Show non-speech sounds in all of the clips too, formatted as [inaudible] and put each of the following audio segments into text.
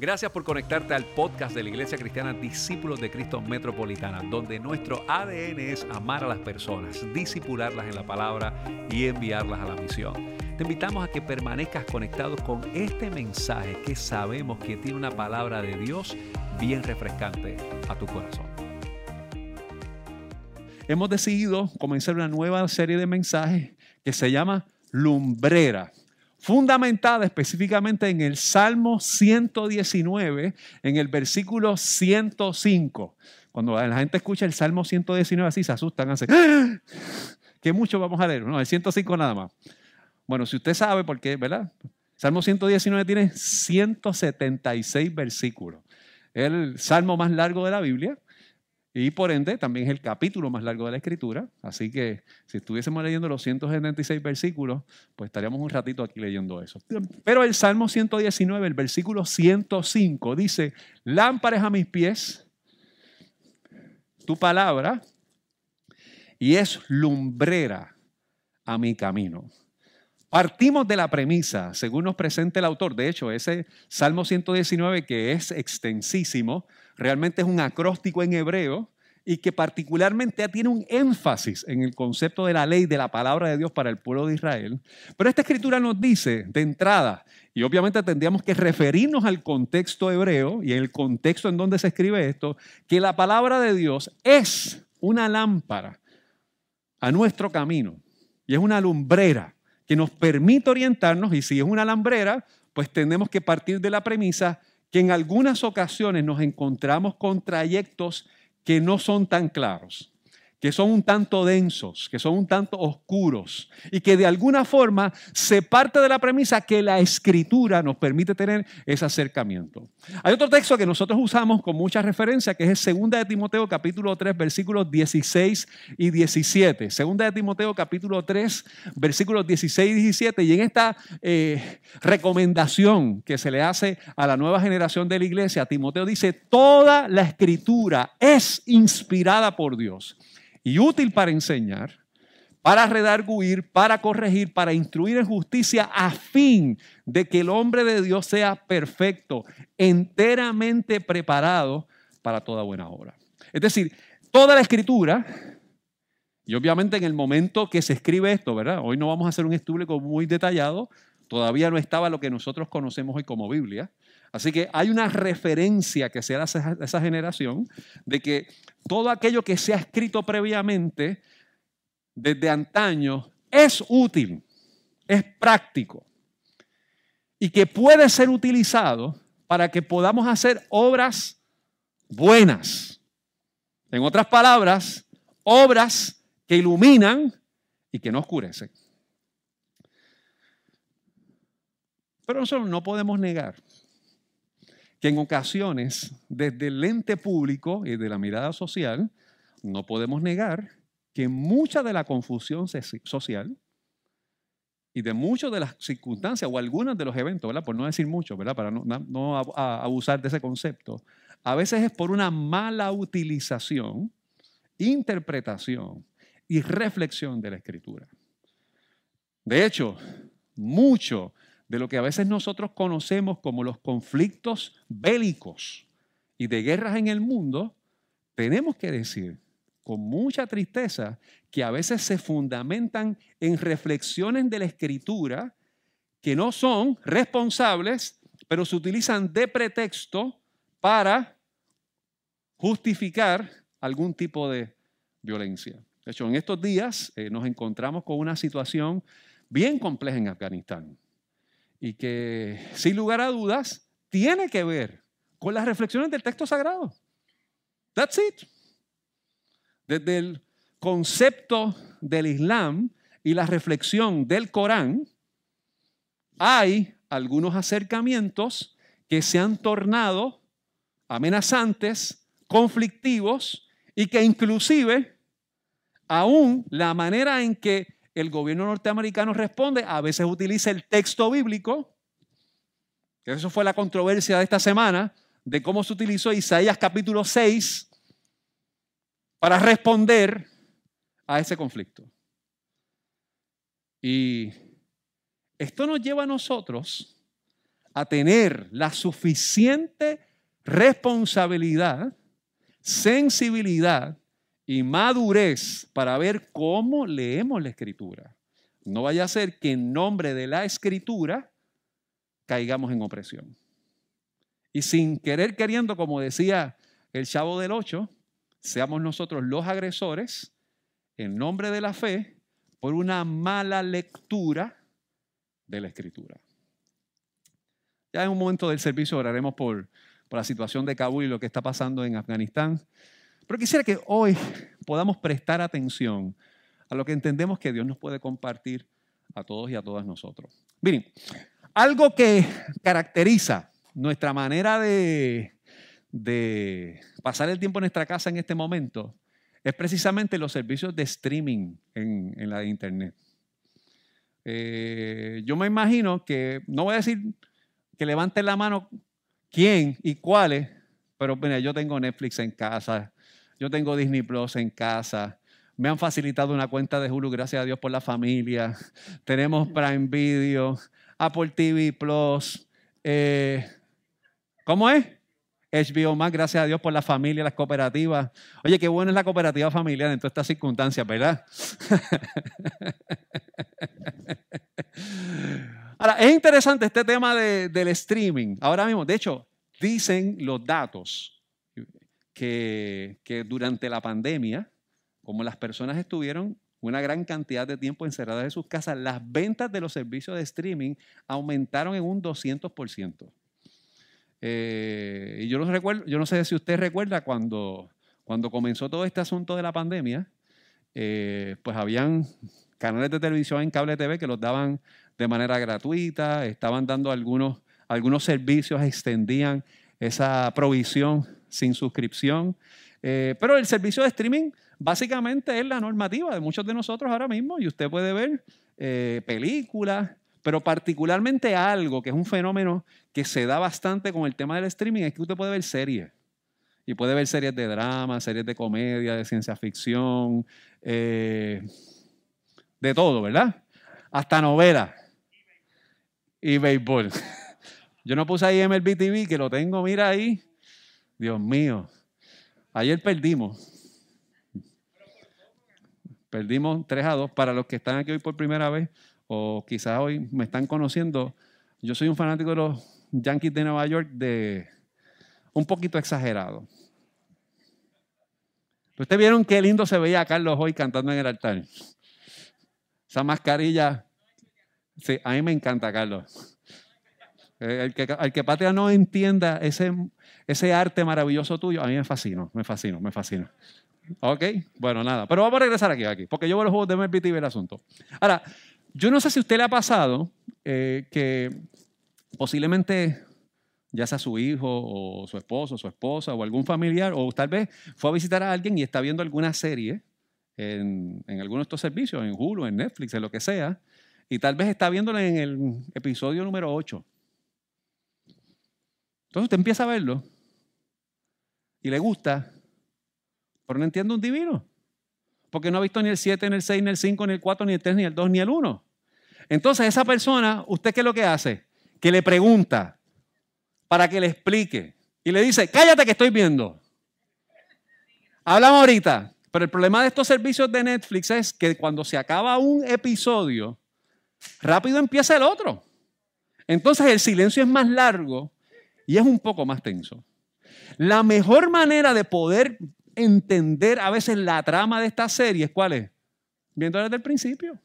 Gracias por conectarte al podcast de la Iglesia Cristiana Discípulos de Cristo Metropolitana, donde nuestro ADN es amar a las personas, disipularlas en la palabra y enviarlas a la misión. Te invitamos a que permanezcas conectado con este mensaje que sabemos que tiene una palabra de Dios bien refrescante a tu corazón. Hemos decidido comenzar una nueva serie de mensajes que se llama Lumbrera fundamentada específicamente en el Salmo 119, en el versículo 105. Cuando la gente escucha el Salmo 119 así, se asustan, hacen, ¡Ah! ¿qué mucho vamos a leer? No, el 105 nada más. Bueno, si usted sabe por qué, ¿verdad? Salmo 119 tiene 176 versículos. El salmo más largo de la Biblia y por ende, también es el capítulo más largo de la Escritura. Así que si estuviésemos leyendo los 176 versículos, pues estaríamos un ratito aquí leyendo eso. Pero el Salmo 119, el versículo 105, dice, lámparas a mis pies, tu palabra, y es lumbrera a mi camino. Partimos de la premisa, según nos presenta el autor, de hecho, ese Salmo 119 que es extensísimo, realmente es un acróstico en hebreo y que particularmente tiene un énfasis en el concepto de la ley, de la palabra de Dios para el pueblo de Israel. Pero esta escritura nos dice de entrada, y obviamente tendríamos que referirnos al contexto hebreo y el contexto en donde se escribe esto, que la palabra de Dios es una lámpara a nuestro camino y es una lumbrera que nos permite orientarnos y si es una lambrera, pues tenemos que partir de la premisa que en algunas ocasiones nos encontramos con trayectos que no son tan claros que son un tanto densos, que son un tanto oscuros y que de alguna forma se parte de la premisa que la escritura nos permite tener ese acercamiento. Hay otro texto que nosotros usamos con mucha referencia que es el 2 de Timoteo capítulo 3 versículos 16 y 17. 2 de Timoteo capítulo 3 versículos 16 y 17 y en esta eh, recomendación que se le hace a la nueva generación de la iglesia, Timoteo dice, toda la escritura es inspirada por Dios y útil para enseñar, para redarguir, para corregir, para instruir en justicia, a fin de que el hombre de Dios sea perfecto, enteramente preparado para toda buena obra. Es decir, toda la escritura, y obviamente en el momento que se escribe esto, ¿verdad? Hoy no vamos a hacer un estudio muy detallado, todavía no estaba lo que nosotros conocemos hoy como Biblia. Así que hay una referencia que se hace a esa generación de que todo aquello que se ha escrito previamente desde antaño es útil, es práctico y que puede ser utilizado para que podamos hacer obras buenas. En otras palabras, obras que iluminan y que no oscurecen. Pero nosotros no podemos negar que en ocasiones, desde el ente público y de la mirada social, no podemos negar que mucha de la confusión social y de muchas de las circunstancias o algunos de los eventos, ¿verdad? por no decir mucho, ¿verdad? para no, no abusar de ese concepto, a veces es por una mala utilización, interpretación y reflexión de la escritura. De hecho, mucho de lo que a veces nosotros conocemos como los conflictos bélicos y de guerras en el mundo, tenemos que decir con mucha tristeza que a veces se fundamentan en reflexiones de la escritura que no son responsables, pero se utilizan de pretexto para justificar algún tipo de violencia. De hecho, en estos días eh, nos encontramos con una situación bien compleja en Afganistán y que sin lugar a dudas tiene que ver con las reflexiones del texto sagrado. That's it. Desde el concepto del Islam y la reflexión del Corán, hay algunos acercamientos que se han tornado amenazantes, conflictivos y que inclusive aún la manera en que el gobierno norteamericano responde, a veces utiliza el texto bíblico, que eso fue la controversia de esta semana, de cómo se utilizó Isaías capítulo 6 para responder a ese conflicto. Y esto nos lleva a nosotros a tener la suficiente responsabilidad, sensibilidad y madurez para ver cómo leemos la escritura. No vaya a ser que en nombre de la escritura caigamos en opresión. Y sin querer queriendo, como decía el chavo del 8, seamos nosotros los agresores en nombre de la fe por una mala lectura de la escritura. Ya en un momento del servicio oraremos por, por la situación de Kabul y lo que está pasando en Afganistán. Pero quisiera que hoy podamos prestar atención a lo que entendemos que Dios nos puede compartir a todos y a todas nosotros. Miren, algo que caracteriza nuestra manera de, de pasar el tiempo en nuestra casa en este momento es precisamente los servicios de streaming en, la internet. Eh, yo me imagino que, no voy a decir que levanten la mano quién y cuáles, pero mira, yo tengo Netflix en casa, yo tengo Disney Plus en casa, me han facilitado una cuenta de Hulu, gracias a Dios por la familia, tenemos Prime Video, Apple TV Plus, eh, ¿cómo es? HBO más, gracias a Dios por la familia, las cooperativas. Oye, qué buena es la cooperativa familiar en todas estas circunstancias, ¿verdad? [laughs] Ahora, es interesante este tema del streaming. Ahora mismo, de hecho, dicen los datos que, que durante la pandemia, como las personas estuvieron una gran cantidad de tiempo encerradas en sus casas, las ventas de los servicios de streaming aumentaron en un 200%. Eh, y yo no, recuerdo, yo no sé si usted recuerda cuando, cuando comenzó todo este asunto de la pandemia, eh, pues habían canales de televisión en cable TV que los daban de manera gratuita, estaban dando algunos, algunos servicios, extendían esa provisión sin suscripción. Eh, pero el servicio de streaming básicamente es la normativa de muchos de nosotros ahora mismo y usted puede ver películas, pero particularmente algo que es un fenómeno que se da bastante con el tema del streaming es que usted puede ver series. Y puede ver series de drama, series de comedia, de ciencia ficción, eh, de todo, ¿verdad? Hasta novelas. Y béisbol. [laughs] Yo no puse ahí MLB TV, que lo tengo, mira ahí. Dios mío. Ayer perdimos. Perdimos 3 a 2. Para los que están aquí hoy por primera vez, o quizás hoy me están conociendo, yo soy un fanático de los Yankees de Nueva York de un poquito exagerado. Ustedes vieron qué lindo se veía a Carlos hoy cantando en el altar. Esa mascarilla, sí, a mí me encanta, Carlos. El el que Patria no entienda ese, ese arte maravilloso tuyo, a mí me fascina, me fascina, me fascina. ¿Ok? Bueno, nada. Pero vamos a regresar aquí, aquí porque yo veo los juegos de MLB y el asunto. Ahora, yo no sé si a usted le ha pasado eh, que posiblemente ya sea su hijo o su esposo, su esposa o algún familiar, o tal vez fue a visitar a alguien y está viendo alguna serie en, en alguno de estos servicios, en Hulu, en Netflix, en lo que sea, y tal vez está viéndola en el episodio número 8. Entonces usted empieza a verlo y le gusta, pero no entiende un divino. Porque no ha visto ni el 7, ni el 6, ni el 5, ni el 4, ni el 3, ni el 2, ni el 1. Entonces esa persona, ¿usted qué es lo que hace? Que le pregunta para que le explique. Y le dice, cállate que estoy viendo. Hablamos ahorita. Pero el problema de estos servicios de Netflix es que cuando se acaba un episodio, rápido empieza el otro. Entonces el silencio es más largo y es un poco más tenso. La mejor manera de poder entender a veces la trama de esta serie, ¿cuál es? Viendo desde el principio.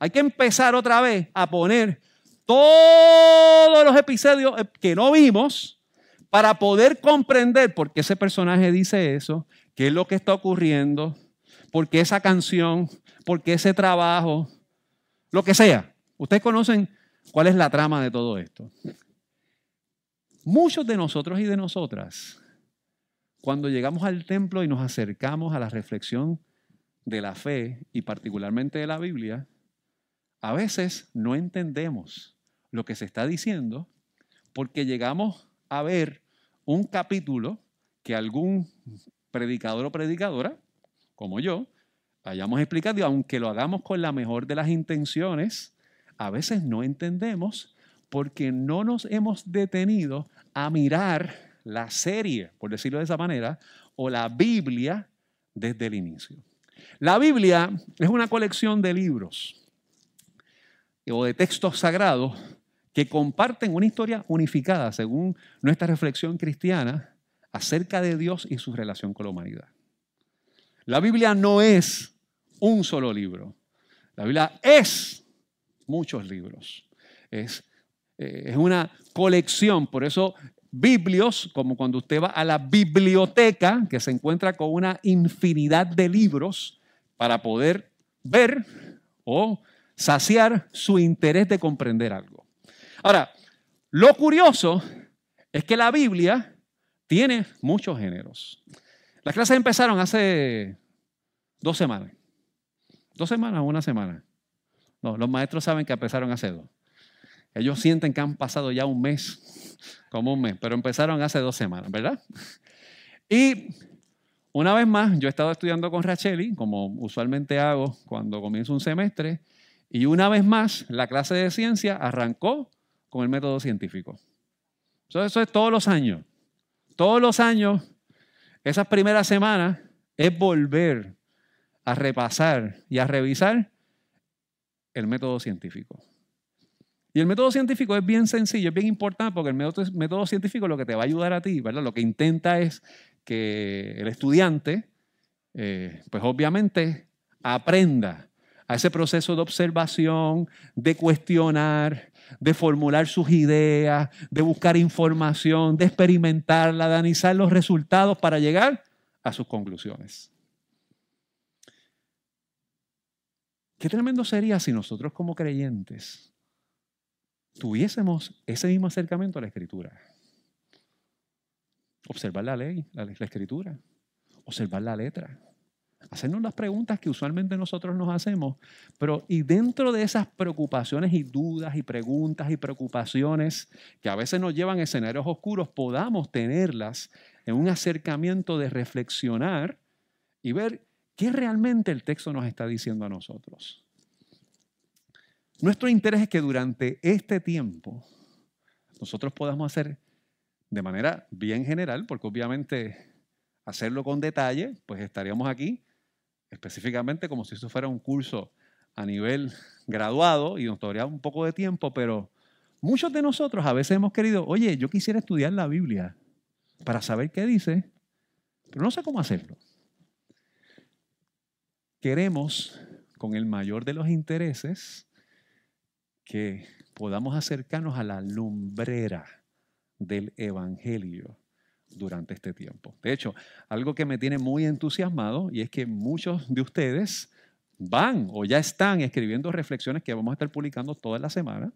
Hay que empezar otra vez a poner todos los episodios que no vimos para poder comprender por qué ese personaje dice eso, qué es lo que está ocurriendo, por qué esa canción, por qué ese trabajo, lo que sea. Ustedes conocen cuál es la trama de todo esto. Muchos de nosotros y de nosotras cuando llegamos al templo y nos acercamos a la reflexión de la fe y particularmente de la Biblia, a veces no entendemos lo que se está diciendo porque llegamos a ver un capítulo que algún predicador o predicadora, como yo, hayamos explicado y aunque lo hagamos con la mejor de las intenciones, a veces no entendemos porque no nos hemos detenido a mirar la serie, por decirlo de esa manera, o la Biblia desde el inicio. La Biblia es una colección de libros o de textos sagrados que comparten una historia unificada, según nuestra reflexión cristiana, acerca de Dios y su relación con la humanidad. La Biblia no es un solo libro. La Biblia es muchos libros. Es, eh, es una colección. Por eso biblios, como cuando usted va a la biblioteca, que se encuentra con una infinidad de libros para poder ver o saciar su interés de comprender algo. Ahora, lo curioso es que la Biblia tiene muchos géneros. Las clases empezaron hace dos semanas. ¿Dos semanas o una semana? No, los maestros saben que empezaron hace dos. Ellos sienten que han pasado ya un mes, como un mes, pero empezaron hace dos semanas, ¿verdad? Y una vez más, yo he estado estudiando con Racheli, como usualmente hago cuando comienzo un semestre, y una vez más, la clase de ciencia arrancó con el método científico. Eso, eso es todos los años. Todos los años, esas primeras semanas, es volver a repasar y a revisar el método científico. Y el método científico es bien sencillo, es bien importante porque el método, científico lo que te va a ayudar a ti, ¿verdad? Lo que intenta es que el estudiante, eh, pues obviamente, aprenda a ese proceso de observación, de cuestionar, de formular sus ideas, de buscar información, de experimentarla, de analizar los resultados para llegar a sus conclusiones. Qué tremendo sería si nosotros como creyentes tuviésemos ese mismo acercamiento a la escritura. Observar la ley, la, escritura, observar la letra, hacernos las preguntas que usualmente nosotros nos hacemos, pero y dentro de esas preocupaciones y dudas y preguntas y preocupaciones que a veces nos llevan a escenarios oscuros, podamos tenerlas en un acercamiento de reflexionar y ver qué realmente el texto nos está diciendo a nosotros. Nuestro interés es que durante este tiempo nosotros podamos hacer de manera bien general, porque obviamente hacerlo con detalle, pues estaríamos aquí específicamente como si esto fuera un curso a nivel graduado y nos tomaría un poco de tiempo, pero muchos de nosotros a veces hemos querido, oye, yo quisiera estudiar la Biblia para saber qué dice, pero no sé cómo hacerlo. Queremos, con el mayor de los intereses, que podamos acercarnos a la lumbrera del Evangelio durante este tiempo. De hecho, algo que me tiene muy entusiasmado y es que muchos de ustedes van o ya están escribiendo reflexiones que vamos a estar publicando toda la semana.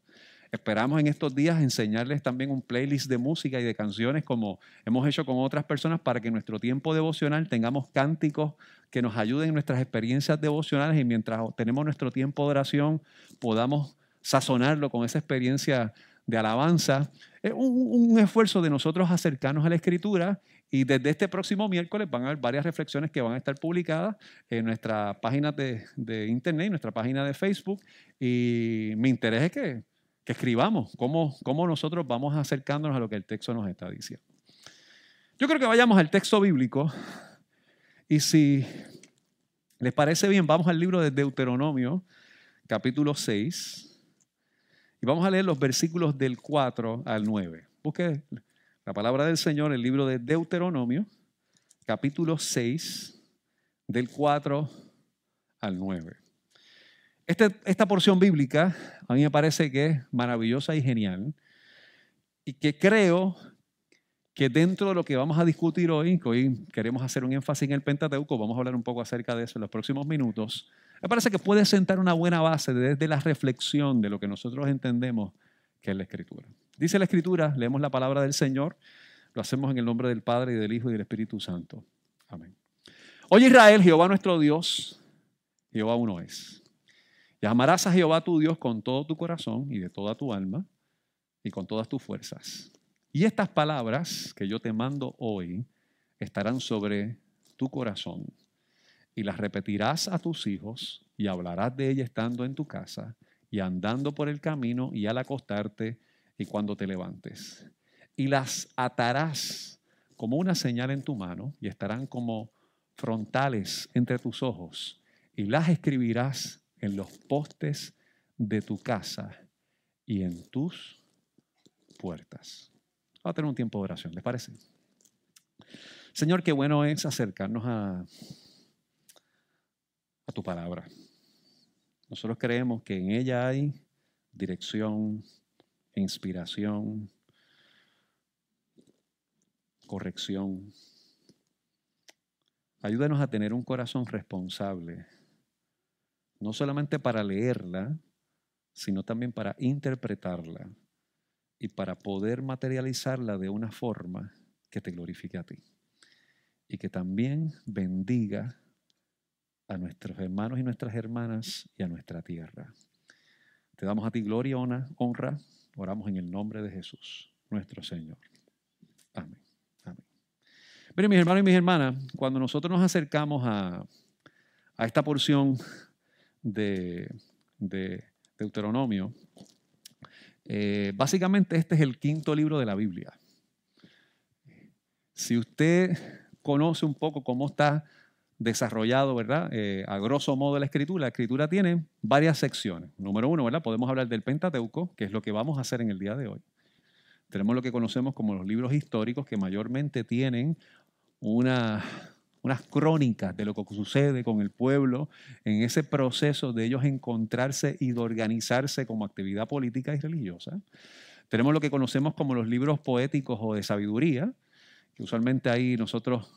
Esperamos en estos días enseñarles también un playlist de música y de canciones como hemos hecho con otras personas para que en nuestro tiempo devocional tengamos cánticos que nos ayuden en nuestras experiencias devocionales y mientras tenemos nuestro tiempo de oración podamos sazonarlo con esa experiencia de alabanza. Es un, esfuerzo de nosotros acercarnos a la escritura y desde este próximo miércoles van a haber varias reflexiones que van a estar publicadas en nuestra página de, internet, nuestra página de Facebook. Y mi interés es que, que escribamos cómo, cómo nosotros vamos acercándonos a lo que el texto nos está diciendo. Yo creo que vayamos al texto bíblico y si les parece bien, vamos al libro de Deuteronomio, capítulo 6. Y vamos a leer los versículos del 4 al 9. Busque la palabra del Señor, el libro de Deuteronomio, capítulo 6, del 4 al 9. Este, esta porción bíblica a mí me parece que es maravillosa y genial y que creo que dentro de lo que vamos a discutir hoy, que hoy queremos hacer un énfasis en el Pentateuco, vamos a hablar un poco acerca de eso en los próximos minutos, me parece que puede sentar una buena base desde la reflexión de lo que nosotros entendemos que es la Escritura. Dice la Escritura, leemos la palabra del Señor, lo hacemos en el nombre del Padre y del Hijo y del Espíritu Santo. Amén. Oye Israel, Jehová nuestro Dios, Jehová uno es. Y amarás a Jehová tu Dios con todo tu corazón y de toda tu alma y con todas tus fuerzas. Y estas palabras que yo te mando hoy estarán sobre tu corazón y las repetirás a tus hijos y hablarás de ella estando en tu casa y andando por el camino y al acostarte y cuando te levantes. Y las atarás como una señal en tu mano y estarán como frontales entre tus ojos y las escribirás en los postes de tu casa y en tus puertas. Vamos a tener un tiempo de oración, ¿les parece? Señor, qué bueno es acercarnos a, a tu palabra. Nosotros creemos que en ella hay dirección, inspiración, corrección. Ayúdanos a tener un corazón responsable, no solamente para leerla, sino también para interpretarla y para poder materializarla de una forma que te glorifique a ti y que también bendiga a nuestros hermanos y nuestras hermanas y a nuestra tierra. Te damos a ti gloria, honra, oramos en el nombre de Jesús, nuestro Señor. Amén. Amén. Miren, mis hermanos y mis hermanas, cuando nosotros nos acercamos a, esta porción de, de Deuteronomio, eh, básicamente este es el quinto libro de la Biblia. Si usted conoce un poco cómo está desarrollado, ¿verdad? Eh, a grosso modo la escritura. La escritura tiene varias secciones. Número uno, ¿verdad? Podemos hablar del Pentateuco, que es lo que vamos a hacer en el día de hoy. Tenemos lo que conocemos como los libros históricos, que mayormente tienen una, unas crónicas de lo que sucede con el pueblo en ese proceso de ellos encontrarse y de organizarse como actividad política y religiosa. Tenemos lo que conocemos como los libros poéticos o de sabiduría, que usualmente ahí nosotros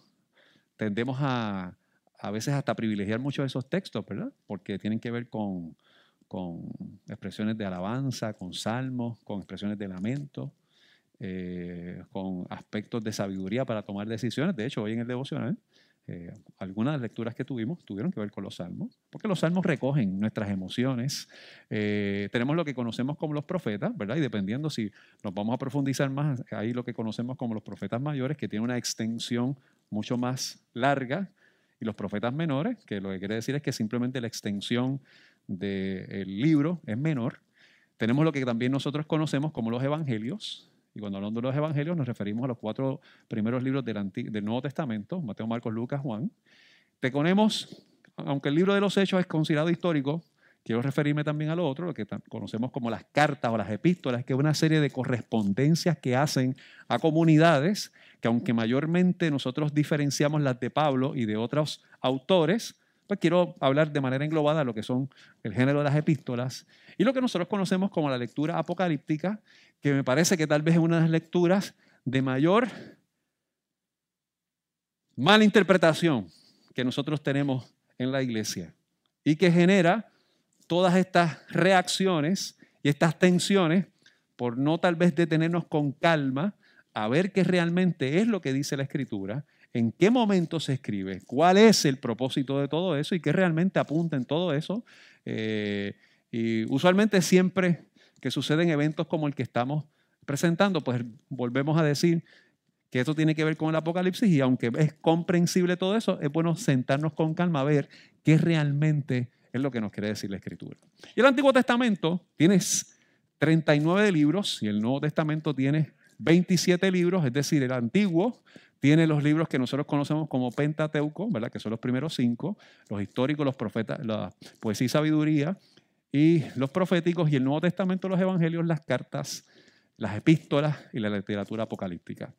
tendemos a, a veces hasta privilegiar mucho esos textos, ¿verdad? Porque tienen que ver con, con expresiones de alabanza, con salmos, con expresiones de lamento, eh, con aspectos de sabiduría para tomar decisiones. De hecho, hoy en el devocional, eh, algunas lecturas que tuvimos tuvieron que ver con los salmos, porque los salmos recogen nuestras emociones. Eh, tenemos lo que conocemos como los profetas, ¿verdad? Y dependiendo si nos vamos a profundizar más, hay lo que conocemos como los profetas mayores, que tienen una extensión mucho más larga y los profetas menores, que lo que quiere decir es que simplemente la extensión del libro es menor. Tenemos lo que también nosotros conocemos como los evangelios, y cuando hablamos de los evangelios nos referimos a los cuatro primeros libros del, del Nuevo Testamento, Mateo, Marcos, Lucas, Juan. Tenemos, aunque el libro de los Hechos es considerado histórico, quiero referirme también a lo otro, lo que conocemos como las cartas o las epístolas, que es una serie de correspondencias que hacen a comunidades que aunque mayormente nosotros diferenciamos las de Pablo y de otros autores, pues quiero hablar de manera englobada lo que son el género de las epístolas y lo que nosotros conocemos como la lectura apocalíptica, que me parece que tal vez es una de las lecturas de mayor mala interpretación que nosotros tenemos en la iglesia y que genera todas estas reacciones y estas tensiones por no tal vez detenernos con calma a ver qué realmente es lo que dice la escritura, en qué momento se escribe, cuál es el propósito de todo eso y qué realmente apunta en todo eso. Eh, y usualmente siempre que suceden eventos como el que estamos presentando, pues volvemos a decir que esto tiene que ver con el Apocalipsis y aunque es comprensible todo eso, es bueno sentarnos con calma a ver qué realmente es lo que nos quiere decir la Escritura. Y el Antiguo Testamento tiene 39 libros y el Nuevo Testamento tiene 27 libros, es decir, el antiguo tiene los libros que nosotros conocemos como Pentateuco, ¿verdad? que son los primeros cinco, los históricos, los profetas, la poesía y sabiduría, y los proféticos, y el Nuevo Testamento, los evangelios, las cartas, las epístolas y la literatura apocalíptica.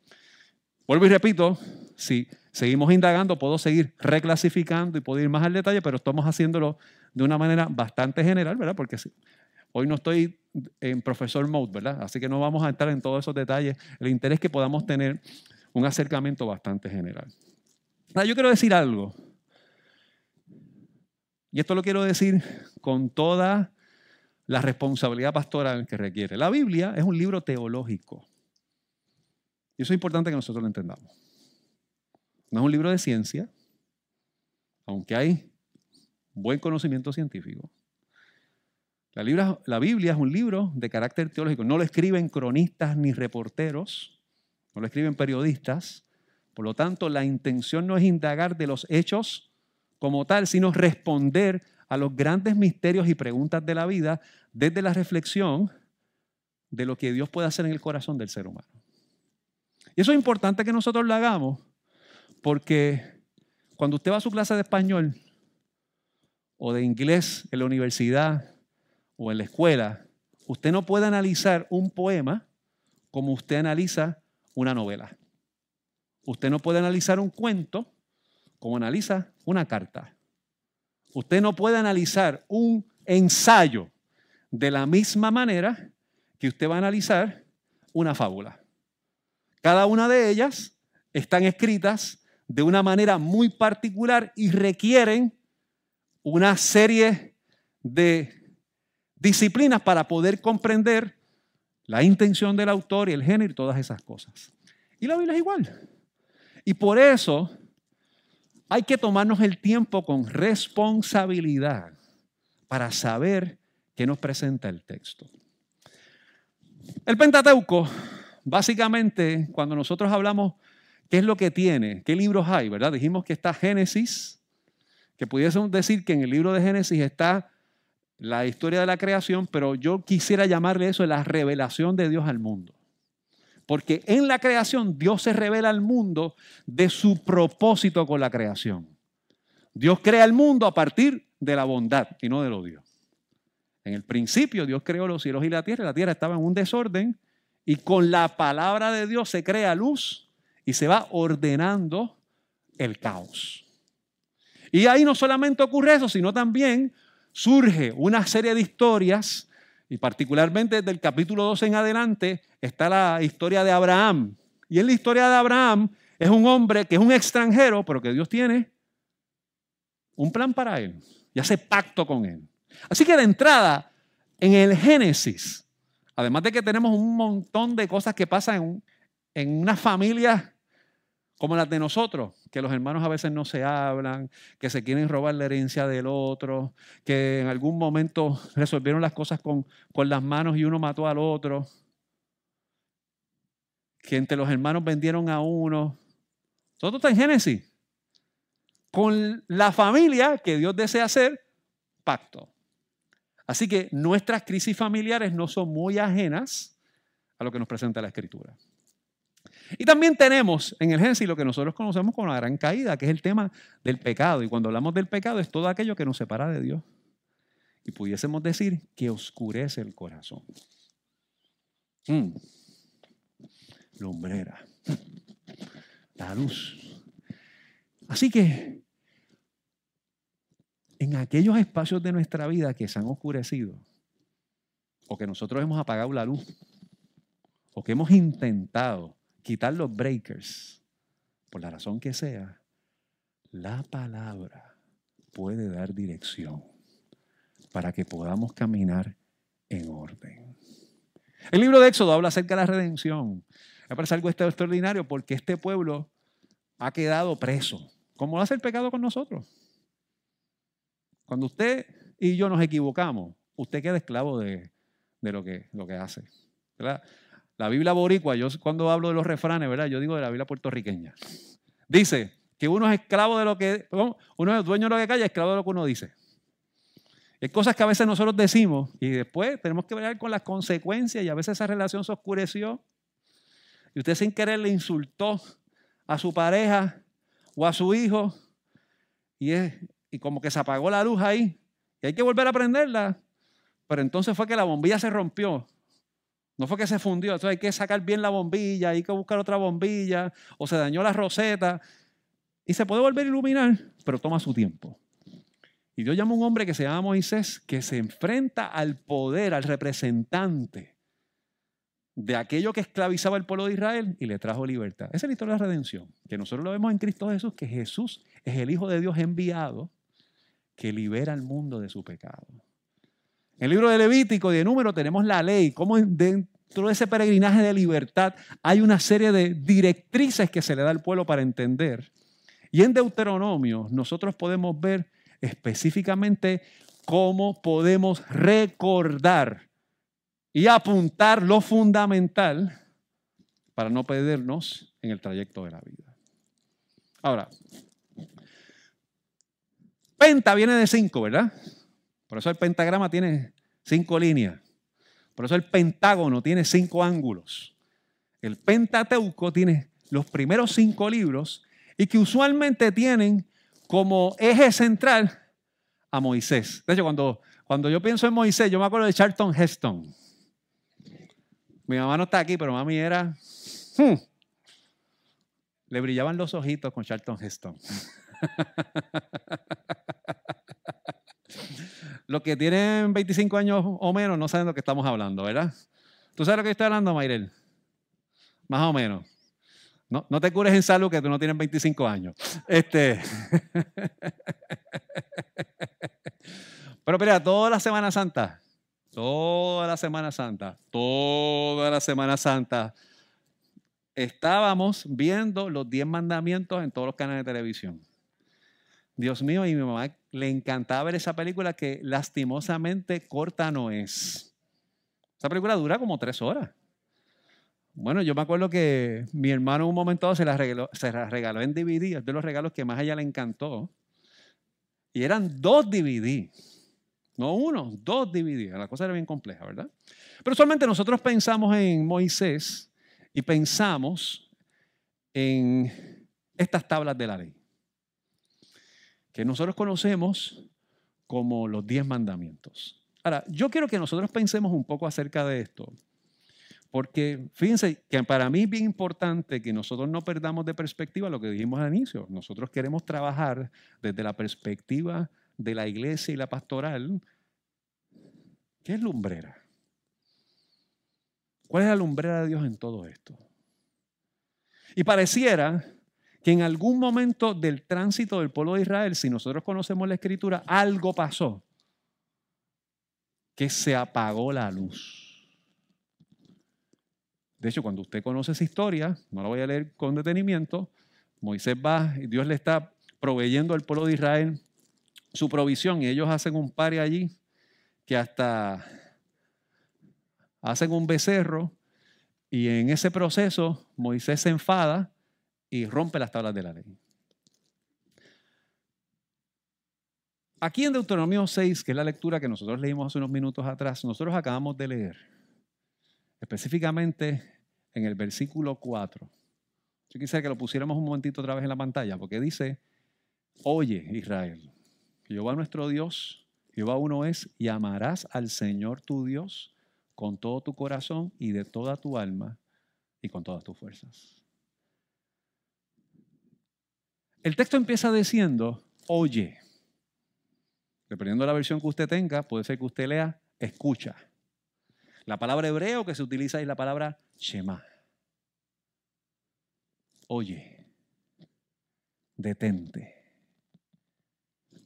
Vuelvo y repito, si seguimos indagando, puedo seguir reclasificando y puedo ir más al detalle, pero estamos haciéndolo de una manera bastante general, ¿verdad? Porque hoy no estoy en profesor mode, ¿verdad? Así que no vamos a entrar en todos esos detalles. El interés es que podamos tener un acercamiento bastante general. yo quiero decir algo. Y esto lo quiero decir con toda la responsabilidad pastoral que requiere. La Biblia es un libro teológico. Y eso es importante que nosotros lo entendamos. No es un libro de ciencia, aunque hay buen conocimiento científico. La, Biblia es un libro de carácter teológico. No lo escriben cronistas ni reporteros, no lo escriben periodistas. Por lo tanto, la intención no es indagar de los hechos como tal, sino responder a los grandes misterios y preguntas de la vida desde la reflexión de lo que Dios puede hacer en el corazón del ser humano. Y eso es importante que nosotros lo hagamos porque cuando usted va a su clase de español o de inglés en la universidad o en la escuela, usted no puede analizar un poema como usted analiza una novela. Usted no puede analizar un cuento como analiza una carta. Usted no puede analizar un ensayo de la misma manera que usted va a analizar una fábula. Cada una de ellas están escritas de una manera muy particular y requieren una serie de disciplinas para poder comprender la intención del autor y el género y todas esas cosas. Y la Biblia es igual. Y por eso hay que tomarnos el tiempo con responsabilidad para saber qué nos presenta el texto. El Pentateuco, básicamente, cuando nosotros hablamos qué es lo que tiene, qué libros hay, ¿verdad? Dijimos que está Génesis, que pudiésemos decir que en el libro de Génesis está la historia de la creación, pero yo quisiera llamarle eso la revelación de Dios al mundo. Porque en la creación Dios se revela al mundo de su propósito con la creación. Dios crea el mundo a partir de la bondad y no del odio. En el principio Dios creó los cielos y la tierra, la tierra estaba en un desorden y con la palabra de Dios se crea luz y se va ordenando el caos. Y ahí no solamente ocurre eso, sino también surge una serie de historias y particularmente desde el capítulo 12 en adelante está la historia de Abraham. Y en la historia de Abraham es un hombre que es un extranjero, pero que Dios tiene un plan para él y hace pacto con él. Así que de entrada, en el Génesis, además de que tenemos un montón de cosas que pasan en, en una familia como las de nosotros, que los hermanos a veces no se hablan, que se quieren robar la herencia del otro, que en algún momento resolvieron las cosas con, con las manos y uno mató al otro, que entre los hermanos vendieron a uno. Todo está en Génesis. Con la familia que Dios desea hacer, pacto. Así que nuestras crisis familiares no son muy ajenas a lo que nos presenta la Escritura. Y también tenemos en el Génesis lo que nosotros conocemos como la gran caída, que es el tema del pecado. Y cuando hablamos del pecado es todo aquello que nos separa de Dios. Y pudiésemos decir que oscurece el corazón. Mm. Lumbrera. La luz. Así que en aquellos espacios de nuestra vida que se han oscurecido, o que nosotros hemos apagado la luz, o que hemos intentado quitar los breakers, por la razón que sea, la palabra puede dar dirección para que podamos caminar en orden. El libro de Éxodo habla acerca de la redención. Me parece algo extraordinario porque este pueblo ha quedado preso. ¿Cómo lo hace el pecado con nosotros? Cuando usted y yo nos equivocamos, usted queda esclavo de, lo, que, lo que hace. ¿verdad? La Biblia boricua, yo cuando hablo de los refranes, ¿verdad? Yo digo de la Biblia puertorriqueña. Dice que uno es esclavo de lo que, uno es dueño de lo que calla, esclavo de lo que uno dice. Hay cosas que a veces nosotros decimos y después tenemos que ver con las consecuencias y a veces esa relación se oscureció y usted sin querer le insultó a su pareja o a su hijo y, es, y como que se apagó la luz ahí y hay que volver a prenderla. Pero entonces fue que la bombilla se rompió no fue que se fundió, entonces hay que sacar bien la bombilla, hay que buscar otra bombilla, o se dañó la roseta, y se puede volver a iluminar, pero toma su tiempo. Y Dios llama a un hombre que se llama Moisés, que se enfrenta al poder, al representante de aquello que esclavizaba el pueblo de Israel y le trajo libertad. Esa es la historia de la redención, que nosotros lo vemos en Cristo Jesús, que Jesús es el Hijo de Dios enviado que libera al mundo de su pecado. En el libro de Levítico y de Número tenemos la ley, cómo dentro de ese peregrinaje de libertad hay una serie de directrices que se le da al pueblo para entender. Y en Deuteronomio nosotros podemos ver específicamente cómo podemos recordar y apuntar lo fundamental para no perdernos en el trayecto de la vida. Ahora, penta viene de cinco, ¿verdad? Por eso el pentagrama tiene cinco líneas. Por eso el Pentágono tiene cinco ángulos. El Pentateuco tiene los primeros cinco libros y que usualmente tienen como eje central a Moisés. De hecho, cuando, cuando yo pienso en Moisés, yo me acuerdo de Charlton Heston. Mi mamá no está aquí, pero mami era... Hmm, le brillaban los ojitos con Charlton Heston. [laughs] Los que tienen 25 años o menos no saben de lo que estamos hablando, ¿verdad? ¿Tú sabes lo que estoy hablando, Mayrel? Más o menos. No, no te cures en salud que tú no tienes 25 años. Este. [laughs] Pero mira, toda la Semana Santa, toda la Semana Santa, toda la Semana Santa, estábamos viendo los 10 mandamientos en todos los canales de televisión. Dios mío, y mi mamá le encantaba ver esa película que lastimosamente corta no es. Esa película dura como tres horas. Bueno, yo me acuerdo que mi hermano un momento se la regaló, se la regaló en DVD, es de los regalos que más a ella le encantó. Y eran dos DVD, no uno, dos DVD. La cosa era bien compleja, ¿verdad? Pero usualmente nosotros pensamos en Moisés y pensamos en estas tablas de la ley que nosotros conocemos como los diez mandamientos. Ahora, yo quiero que nosotros pensemos un poco acerca de esto, porque fíjense que para mí es bien importante que nosotros no perdamos de perspectiva lo que dijimos al inicio. Nosotros queremos trabajar desde la perspectiva de la iglesia y la pastoral. ¿Qué es lumbrera? ¿Cuál es la lumbrera de Dios en todo esto? Y pareciera que en algún momento del tránsito del pueblo de Israel, si nosotros conocemos la escritura, algo pasó, que se apagó la luz. De hecho, cuando usted conoce esa historia, no la voy a leer con detenimiento, Moisés va y Dios le está proveyendo al pueblo de Israel su provisión y ellos hacen un pare allí que hasta hacen un becerro y en ese proceso Moisés se enfada y rompe las tablas de la ley. Aquí en Deuteronomio 6, que es la lectura que nosotros leímos hace unos minutos atrás, nosotros acabamos de leer, específicamente en el versículo 4. Yo quisiera que lo pusiéramos un momentito otra vez en la pantalla, porque dice, oye Israel, Jehová nuestro Dios, Jehová uno es, y amarás al Señor tu Dios con todo tu corazón y de toda tu alma y con todas tus fuerzas. El texto empieza diciendo, oye. Dependiendo de la versión que usted tenga, puede ser que usted lea, escucha. La palabra hebreo que se utiliza es la palabra Shema. Oye, detente.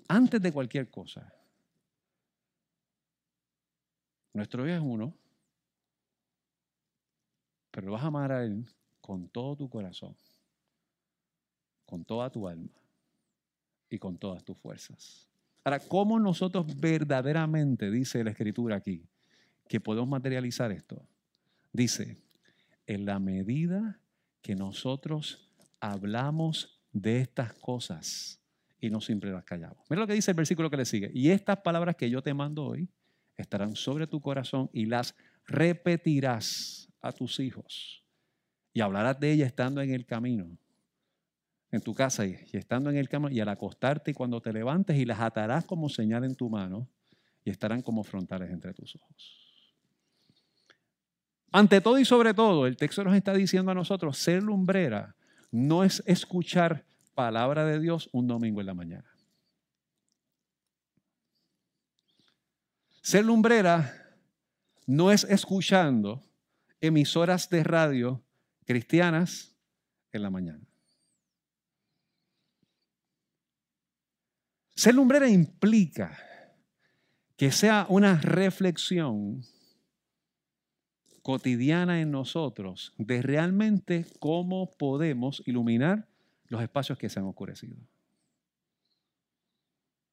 Antes de cualquier cosa, nuestro Dios es uno, pero vas a amar a Él con todo tu corazón con toda tu alma y con todas tus fuerzas. Ahora, ¿cómo nosotros verdaderamente, dice la escritura aquí, que podemos materializar esto? Dice, en la medida que nosotros hablamos de estas cosas y no siempre las callamos. Mira lo que dice el versículo que le sigue. Y estas palabras que yo te mando hoy estarán sobre tu corazón y las repetirás a tus hijos. Y hablarás de ellas estando en el camino en tu casa y, estando en el cama y al acostarte y cuando te levantes y las atarás como señal en tu mano y estarán como frontales entre tus ojos. Ante todo y sobre todo, el texto nos está diciendo a nosotros, ser lumbrera no es escuchar palabra de Dios un domingo en la mañana. Ser lumbrera no es escuchando emisoras de radio cristianas en la mañana. Ser lumbrera implica que sea una reflexión cotidiana en nosotros de realmente cómo podemos iluminar los espacios que se han oscurecido.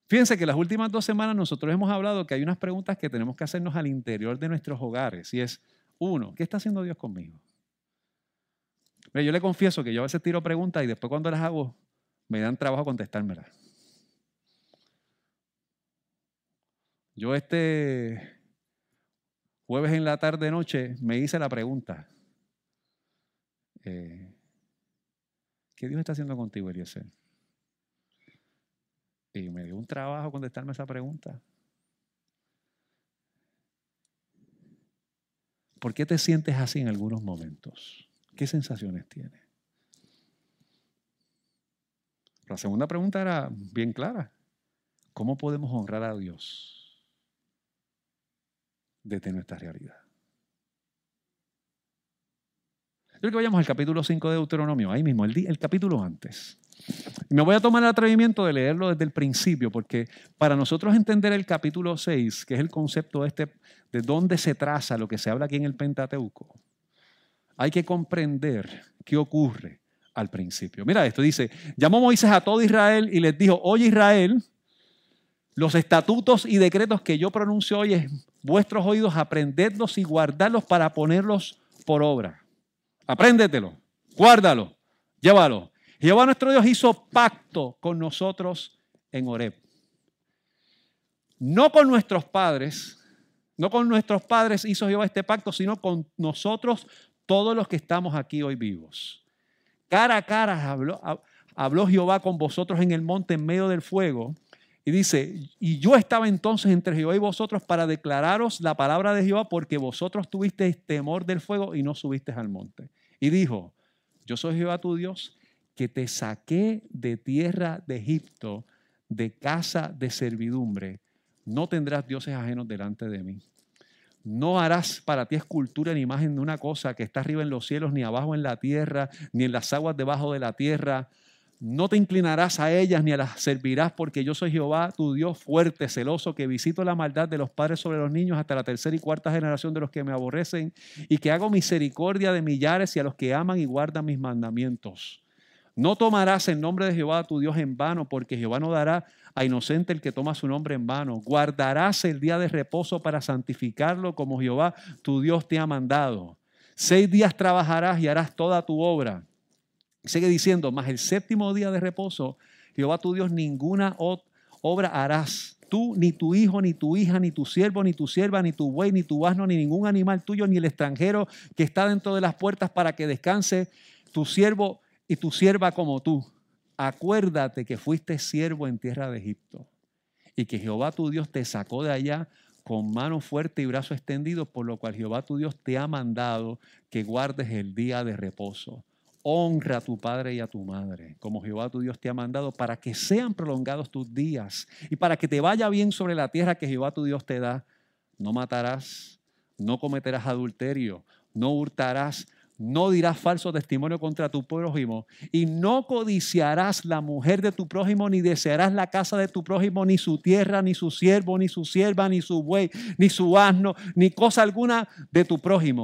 Fíjense que las últimas dos semanas nosotros hemos hablado que hay unas preguntas que tenemos que hacernos al interior de nuestros hogares y es, uno, ¿qué está haciendo Dios conmigo? yo le confieso que yo a veces tiro preguntas y después cuando las hago me dan trabajo contestármelas. Yo este, jueves en la tarde noche, me hice la pregunta. Eh, ¿Qué Dios está haciendo contigo, Eliezer? Y me dio un trabajo contestarme esa pregunta. ¿Por qué te sientes así en algunos momentos? ¿Qué sensaciones tienes? La segunda pregunta era bien clara. ¿Cómo podemos honrar a Dios desde nuestra realidad? Quiero que vayamos al capítulo 5 de Deuteronomio, ahí mismo, el, capítulo antes. Me voy a tomar el atrevimiento de leerlo desde el principio, porque para nosotros entender el capítulo 6, que es el concepto este, de dónde se traza lo que se habla aquí en el Pentateuco, hay que comprender qué ocurre al principio. Mira esto, dice, llamó Moisés a todo Israel y les dijo, oye Israel, los estatutos y decretos que yo pronuncio hoy en vuestros oídos, aprendedlos y guardarlos para ponerlos por obra. Apréndetelo, guárdalo, llévalo. Jehová nuestro Dios hizo pacto con nosotros en Horeb. No con nuestros padres, no con nuestros padres hizo Jehová este pacto, sino con nosotros, todos los que estamos aquí hoy vivos. Cara a cara habló, habló Jehová con vosotros en el monte en medio del fuego. Y dice, y yo estaba entonces entre Jehová y vosotros para declararos la palabra de Jehová porque vosotros tuvisteis temor del fuego y no subisteis al monte. Y dijo, yo soy Jehová tu Dios que te saqué de tierra de Egipto, de casa de servidumbre. No tendrás dioses ajenos delante de mí. No harás para ti escultura ni imagen de una cosa que está arriba en los cielos, ni abajo en la tierra, ni en las aguas debajo de la tierra. No te inclinarás a ellas ni a las servirás, porque yo soy Jehová, tu Dios fuerte, celoso, que visito la maldad de los padres sobre los niños hasta la tercera y cuarta generación de los que me aborrecen, y que hago misericordia de millares y a los que aman y guardan mis mandamientos. No tomarás el nombre de Jehová tu Dios en vano, porque Jehová no dará a inocente el que toma su nombre en vano. Guardarás el día de reposo para santificarlo como Jehová tu Dios te ha mandado. Seis días trabajarás y harás toda tu obra. Sigue diciendo, más el séptimo día de reposo, Jehová tu Dios ninguna obra harás. Tú, ni tu hijo, ni tu hija, ni tu siervo, ni tu sierva, ni tu buey, ni tu asno, ni ningún animal tuyo, ni el extranjero que está dentro de las puertas para que descanse tu siervo y tu sierva como tú. Acuérdate que fuiste siervo en tierra de Egipto y que Jehová tu Dios te sacó de allá con mano fuerte y brazo extendido, por lo cual Jehová tu Dios te ha mandado que guardes el día de reposo. Honra a tu padre y a tu madre, como Jehová tu Dios te ha mandado, para que sean prolongados tus días y para que te vaya bien sobre la tierra que Jehová tu Dios te da. No matarás, no cometerás adulterio, no hurtarás, no dirás falso testimonio contra tu prójimo y no codiciarás la mujer de tu prójimo, ni desearás la casa de tu prójimo, ni su tierra, ni su siervo, ni su sierva, ni su buey, ni su asno, ni cosa alguna de tu prójimo.